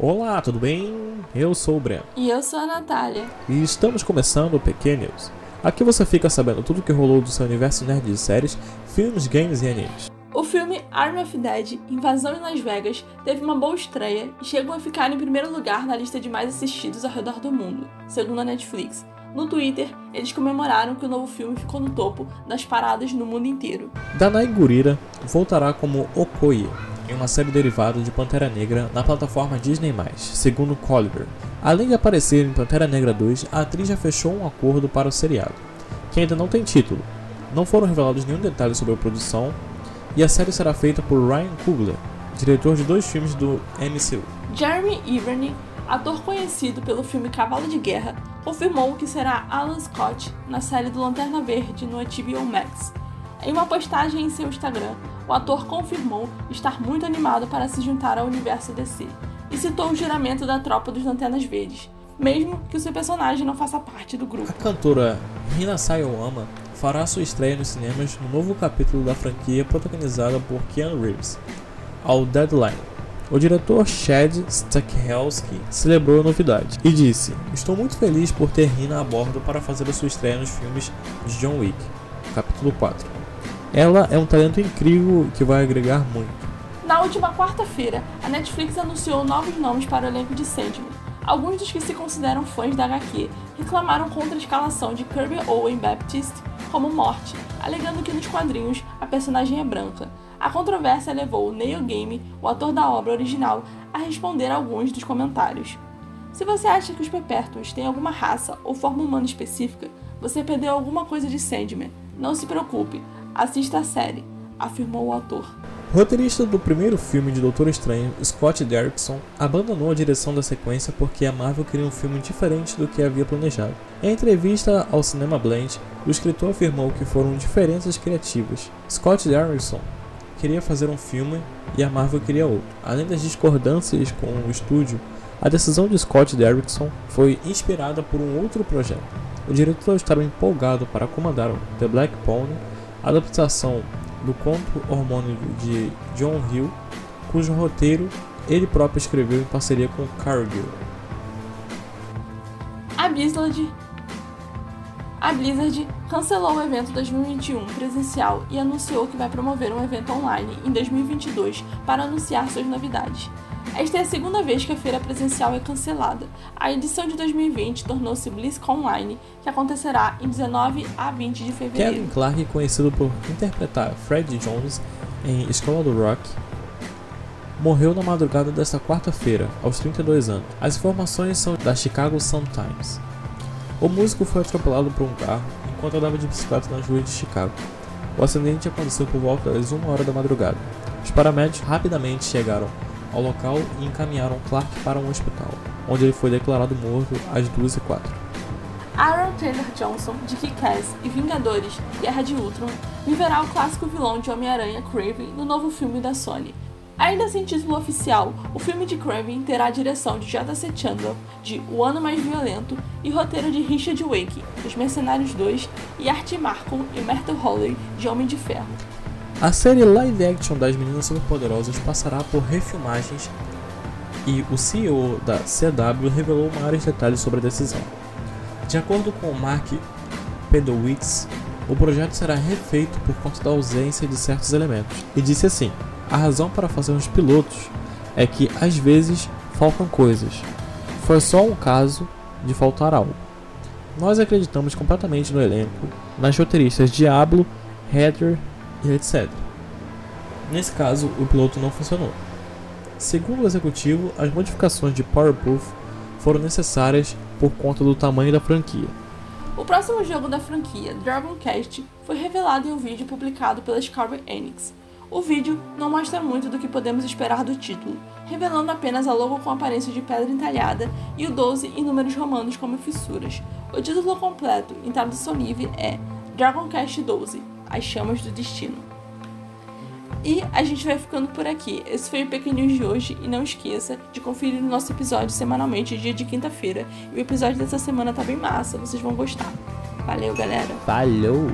Olá, tudo bem? Eu sou o Breno. E eu sou a Natália. E estamos começando o PQ News. Aqui você fica sabendo tudo que rolou do seu universo nerd de séries, filmes, games e animes. O filme Army of Dead, Invasão em Las Vegas, teve uma boa estreia e chegou a ficar em primeiro lugar na lista de mais assistidos ao redor do mundo, segundo a Netflix. No Twitter, eles comemoraram que o novo filme ficou no topo das paradas no mundo inteiro. Danai Gurira voltará como Okoye, em uma série derivada de Pantera Negra na plataforma Disney+, segundo Colliver. Além de aparecer em Pantera Negra 2, a atriz já fechou um acordo para o seriado, que ainda não tem título. Não foram revelados nenhum detalhe sobre a produção, e a série será feita por Ryan Coogler, diretor de dois filmes do MCU. Jeremy Irving, ator conhecido pelo filme Cavalo de Guerra, confirmou que será Alan Scott na série do Lanterna Verde no HBO Max. Em uma postagem em seu Instagram, o ator confirmou estar muito animado para se juntar ao universo DC e citou o juramento da tropa dos Lanternas Verdes, mesmo que o seu personagem não faça parte do grupo. A cantora Rina Sayowama fará sua estreia nos cinemas no novo capítulo da franquia protagonizada por Keanu Reeves, ao Deadline. O diretor Chad Stahelski celebrou a novidade e disse: Estou muito feliz por ter Rina a bordo para fazer a sua estreia nos filmes de John Wick, capítulo 4. Ela é um talento incrível que vai agregar muito. Na última quarta-feira, a Netflix anunciou novos nomes para o elenco de Sandman. Alguns dos que se consideram fãs da HQ reclamaram contra a escalação de Kirby Owen Baptist como morte, alegando que nos quadrinhos a personagem é branca. A controvérsia levou Neil Game, o ator da obra original, a responder a alguns dos comentários. Se você acha que os Pepertos têm alguma raça ou forma humana específica, você perdeu alguma coisa de Sandman. Não se preocupe, assista a série, afirmou o ator. O roteirista do primeiro filme de Doutor Estranho, Scott Derrickson, abandonou a direção da sequência porque a Marvel queria um filme diferente do que havia planejado. Em entrevista ao Cinema Blend, o escritor afirmou que foram diferenças criativas. Scott Derrickson queria fazer um filme e a Marvel queria outro. Além das discordâncias com o estúdio, a decisão de Scott Derrickson foi inspirada por um outro projeto. O diretor estava empolgado para comandar The Black Pony, adaptação do conto homônimo de John Hill, cujo roteiro ele próprio escreveu em parceria com Cargill. A Blizzard, a Blizzard cancelou o evento 2021 presencial e anunciou que vai promover um evento online em 2022 para anunciar suas novidades. Esta é a segunda vez que a feira presencial é cancelada. A edição de 2020 tornou-se BlizzCon Online, que acontecerá em 19 a 20 de fevereiro. Kevin Clark, conhecido por interpretar Fred Jones em Escola do Rock, morreu na madrugada desta quarta-feira, aos 32 anos. As informações são da Chicago Sun-Times. O músico foi atropelado por um carro enquanto andava de bicicleta nas ruas de Chicago. O acidente aconteceu por volta das 1 hora da madrugada. Os paramédicos rapidamente chegaram ao local e encaminharam Clark para um hospital, onde ele foi declarado morto às 2h04. Aaron Taylor Johnson, de Kick-Ass e Vingadores Guerra de Ultron, viverá o clássico vilão de Homem-Aranha Kraven no novo filme da Sony. Ainda sem título oficial, o filme de Kraven terá a direção de J.C. Chandler, de O Ano Mais Violento, e roteiro de Richard Wake, dos Mercenários 2, e Art Marcon e Myrtle Holley, de Homem de Ferro. A série live action das Meninas Superpoderosas passará por refilmagens e o CEO da CW revelou maiores detalhes sobre a decisão. De acordo com Mark Pedowitz, o projeto será refeito por conta da ausência de certos elementos, e disse assim: A razão para fazer os pilotos é que às vezes faltam coisas. Foi só um caso de faltar algo. Nós acreditamos completamente no elenco, nas roteiristas Diablo, Heather e etc. Nesse caso, o piloto não funcionou. Segundo o executivo, as modificações de Powerproof foram necessárias por conta do tamanho da franquia. O próximo jogo da franquia, Dragon Quest, foi revelado em um vídeo publicado pela Square Enix. O vídeo não mostra muito do que podemos esperar do título, revelando apenas a logo com aparência de pedra entalhada e o 12 em números romanos como fissuras. O título completo, em tradução livre, é Dragon Quest 12 As Chamas do Destino. E a gente vai ficando por aqui. Esse foi o Pequeninhos de hoje e não esqueça de conferir o nosso episódio semanalmente, dia de quinta-feira. E o episódio dessa semana tá bem massa, vocês vão gostar. Valeu, galera. Falou!